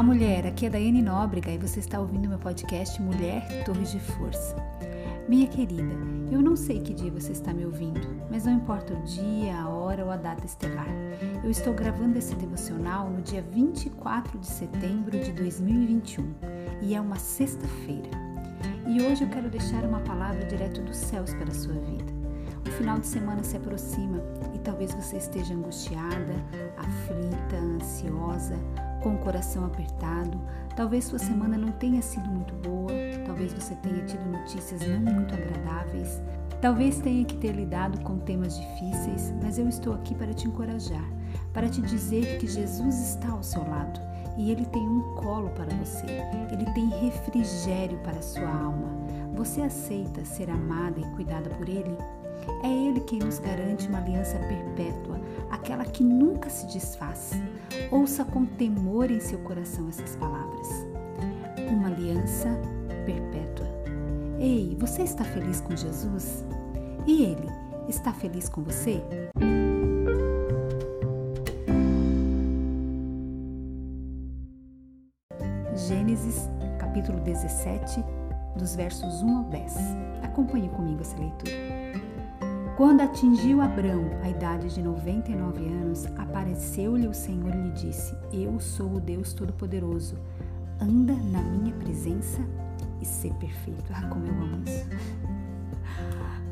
Olá, mulher. Aqui é Daiane Nóbrega e você está ouvindo meu podcast Mulher Torres de Força. Minha querida, eu não sei que dia você está me ouvindo, mas não importa o dia, a hora ou a data estelar. Eu estou gravando esse devocional no dia 24 de setembro de 2021 e é uma sexta-feira. E hoje eu quero deixar uma palavra direto dos céus para a sua vida. O final de semana se aproxima e talvez você esteja angustiada, aflita, ansiosa com o coração apertado. Talvez sua semana não tenha sido muito boa, talvez você tenha tido notícias não muito agradáveis, talvez tenha que ter lidado com temas difíceis, mas eu estou aqui para te encorajar, para te dizer que Jesus está ao seu lado e ele tem um colo para você, ele tem refrigério para sua alma. Você aceita ser amada e cuidada por ele? É Ele quem nos garante uma aliança perpétua, aquela que nunca se desfaz. Ouça com temor em seu coração essas palavras. Uma aliança perpétua. Ei, você está feliz com Jesus? E Ele está feliz com você? Gênesis capítulo 17, dos versos 1 ao 10. Acompanhe comigo essa leitura. Quando atingiu Abrão a idade de 99 anos, apareceu-lhe o Senhor e lhe disse: Eu sou o Deus Todo-Poderoso. Anda na minha presença e ser perfeito. Ah, como eu amo isso.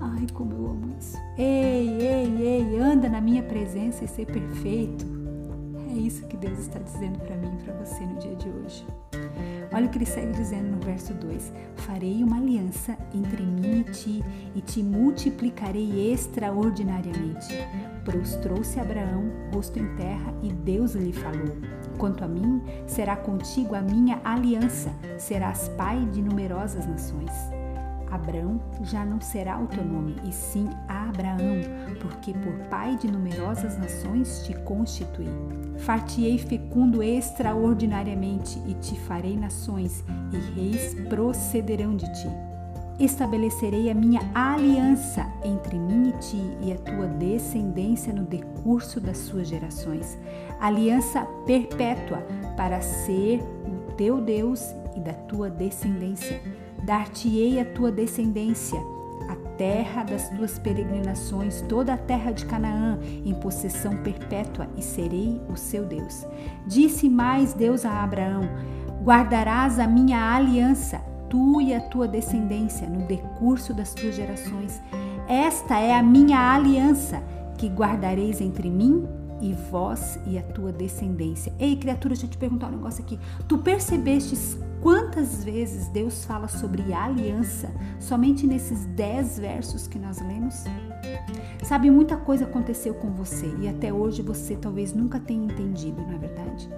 Ai, como eu amo isso. Ei, ei, ei, anda na minha presença e ser perfeito. É isso que Deus está dizendo para mim e para você no dia. Olha o que ele segue dizendo no verso 2: Farei uma aliança entre mim e ti, e te multiplicarei extraordinariamente. Prostrou-se Abraão, rosto em terra, e Deus lhe falou: Quanto a mim, será contigo a minha aliança, serás pai de numerosas nações. Abrão já não será o teu nome, e sim Abraão, porque por pai de numerosas nações te constituí. Fartiei fecundo extraordinariamente, e te farei nações, e reis procederão de ti. Estabelecerei a minha aliança entre mim e ti e a tua descendência no decurso das suas gerações, aliança perpétua para ser o teu Deus e da tua descendência Dar-te-ei a tua descendência, a terra das tuas peregrinações, toda a terra de Canaã, em possessão perpétua, e serei o seu Deus. Disse mais Deus a Abraão: Guardarás a minha aliança, tu e a tua descendência, no decurso das tuas gerações. Esta é a minha aliança que guardareis entre mim e vós e a tua descendência. Ei, criatura, deixa eu te perguntar um negócio aqui. Tu percebestes quantas vezes Deus fala sobre aliança somente nesses dez versos que nós lemos? Sabe, muita coisa aconteceu com você e até hoje você talvez nunca tenha entendido, não é verdade?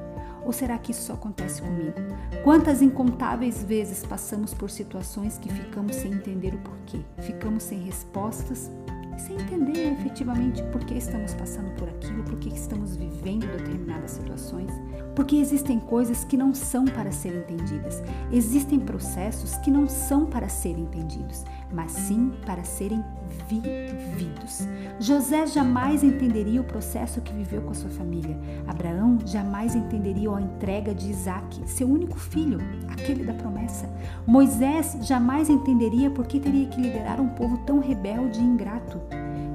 Ou será que isso só acontece comigo? Quantas incontáveis vezes passamos por situações que ficamos sem entender o porquê? Ficamos sem respostas sem entender efetivamente por que estamos passando por aquilo, por que estamos vivendo determinadas situações. Porque existem coisas que não são para serem entendidas, existem processos que não são para serem entendidos, mas sim para serem vividos. José jamais entenderia o processo que viveu com a sua família. Abraão jamais entenderia a entrega de Isaac, seu único filho, aquele da promessa. Moisés jamais entenderia por que teria que liderar um povo tão rebelde e ingrato.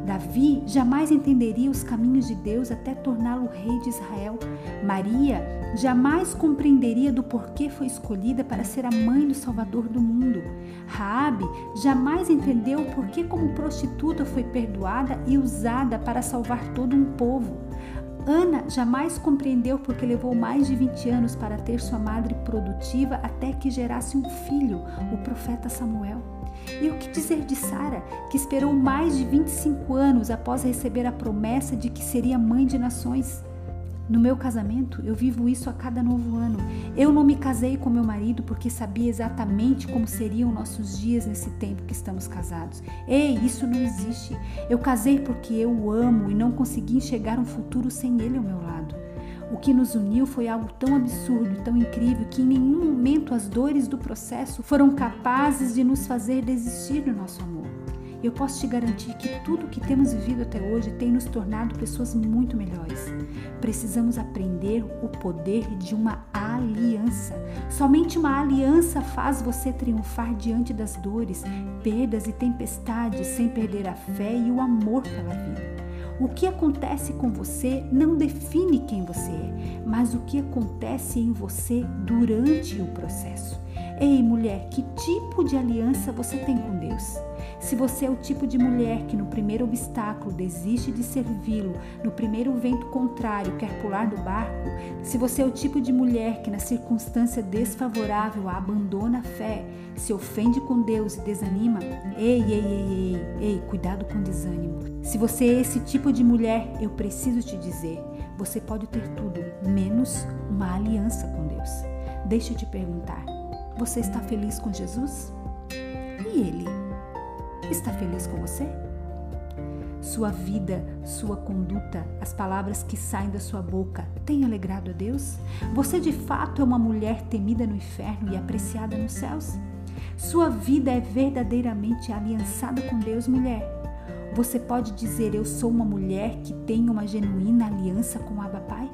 Davi jamais entenderia os caminhos de Deus até torná-lo rei de Israel. Maria jamais compreenderia do porquê foi escolhida para ser a mãe do Salvador do mundo. Raabe jamais entendeu o porquê como prostituta foi perdoada e usada para salvar todo um povo. Ana jamais compreendeu porque levou mais de 20 anos para ter sua madre produtiva até que gerasse um filho, o profeta Samuel. E o que dizer de Sara, que esperou mais de 25 anos após receber a promessa de que seria mãe de nações? No meu casamento, eu vivo isso a cada novo ano. Eu não me casei com meu marido porque sabia exatamente como seriam nossos dias nesse tempo que estamos casados. Ei, isso não existe. Eu casei porque eu o amo e não consegui enxergar um futuro sem ele ao meu lado. O que nos uniu foi algo tão absurdo, tão incrível, que em nenhum momento as dores do processo foram capazes de nos fazer desistir do nosso amor. Eu posso te garantir que tudo o que temos vivido até hoje tem nos tornado pessoas muito melhores. precisamos aprender o poder de uma aliança. Somente uma aliança faz você triunfar diante das dores, perdas e tempestades sem perder a fé e o amor pela vida. O que acontece com você não define quem você é, mas o que acontece em você durante o processo. Ei, mulher, que tipo de aliança você tem com Deus? Se você é o tipo de mulher que no primeiro obstáculo desiste de servi-lo, no primeiro vento contrário quer pular do barco, se você é o tipo de mulher que na circunstância desfavorável abandona a fé, se ofende com Deus e desanima, ei, ei, ei, ei, ei, cuidado com desânimo. Se você é esse tipo de mulher, eu preciso te dizer, você pode ter tudo menos uma aliança com Deus. Deixa eu te perguntar, você está feliz com Jesus? E ele? Está feliz com você? Sua vida, sua conduta, as palavras que saem da sua boca têm alegrado a Deus? Você de fato é uma mulher temida no inferno e apreciada nos céus? Sua vida é verdadeiramente aliançada com Deus, mulher? Você pode dizer: Eu sou uma mulher que tem uma genuína aliança com Abba Pai?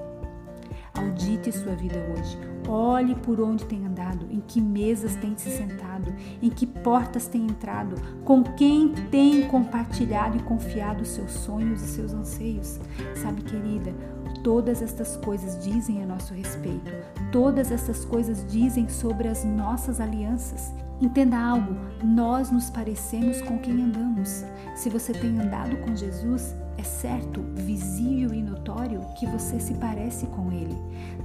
Audite sua vida hoje. Olhe por onde tem andado, em que mesas tem se sentado, em que portas tem entrado, com quem tem compartilhado e confiado os seus sonhos e seus anseios. Sabe, querida, todas estas coisas dizem a nosso respeito. Todas estas coisas dizem sobre as nossas alianças. Entenda algo, nós nos parecemos com quem andamos. Se você tem andado com Jesus, é certo, visível e notório que você se parece com Ele.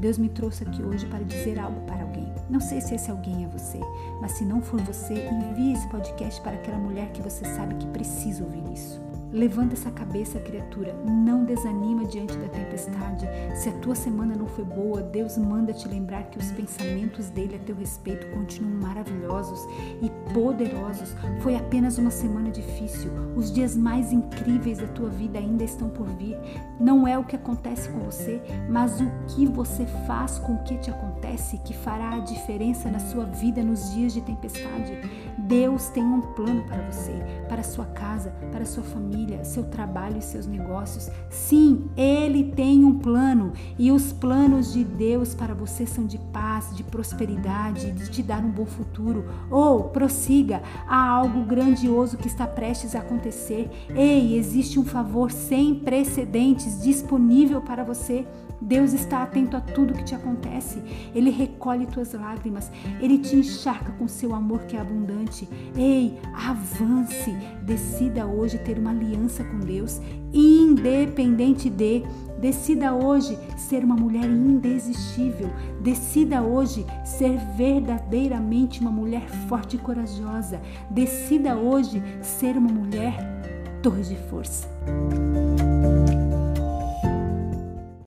Deus me trouxe aqui hoje para dizer algo para alguém. Não sei se esse alguém é você, mas se não for você, envie esse podcast para aquela mulher que você sabe que precisa ouvir isso. Levanta essa cabeça, criatura. Não desanima diante da tempestade. Se a tua semana não foi boa, Deus manda te lembrar que os pensamentos dele a teu respeito continuam maravilhosos e poderosos. Foi apenas uma semana difícil. Os dias mais incríveis da tua vida ainda estão por vir. Não é o que acontece com você, mas o que você faz com o que te acontece que fará a diferença na sua vida nos dias de tempestade. Deus tem um plano para você, para sua casa, para sua família, seu trabalho e seus negócios. Sim, Ele tem um plano e os planos de Deus para você são de paz, de prosperidade, de te dar um bom futuro. Ou prossiga, há algo grandioso que está prestes a acontecer. Ei, existe um favor sem precedentes disponível para você. Deus está atento a tudo que te acontece. Ele recolhe tuas lágrimas. Ele te encharca com seu amor que é abundante. Ei, avance. Decida hoje ter uma aliança com Deus, independente de. Decida hoje ser uma mulher indesistível. Decida hoje ser verdadeiramente uma mulher forte e corajosa. Decida hoje ser uma mulher torre de força.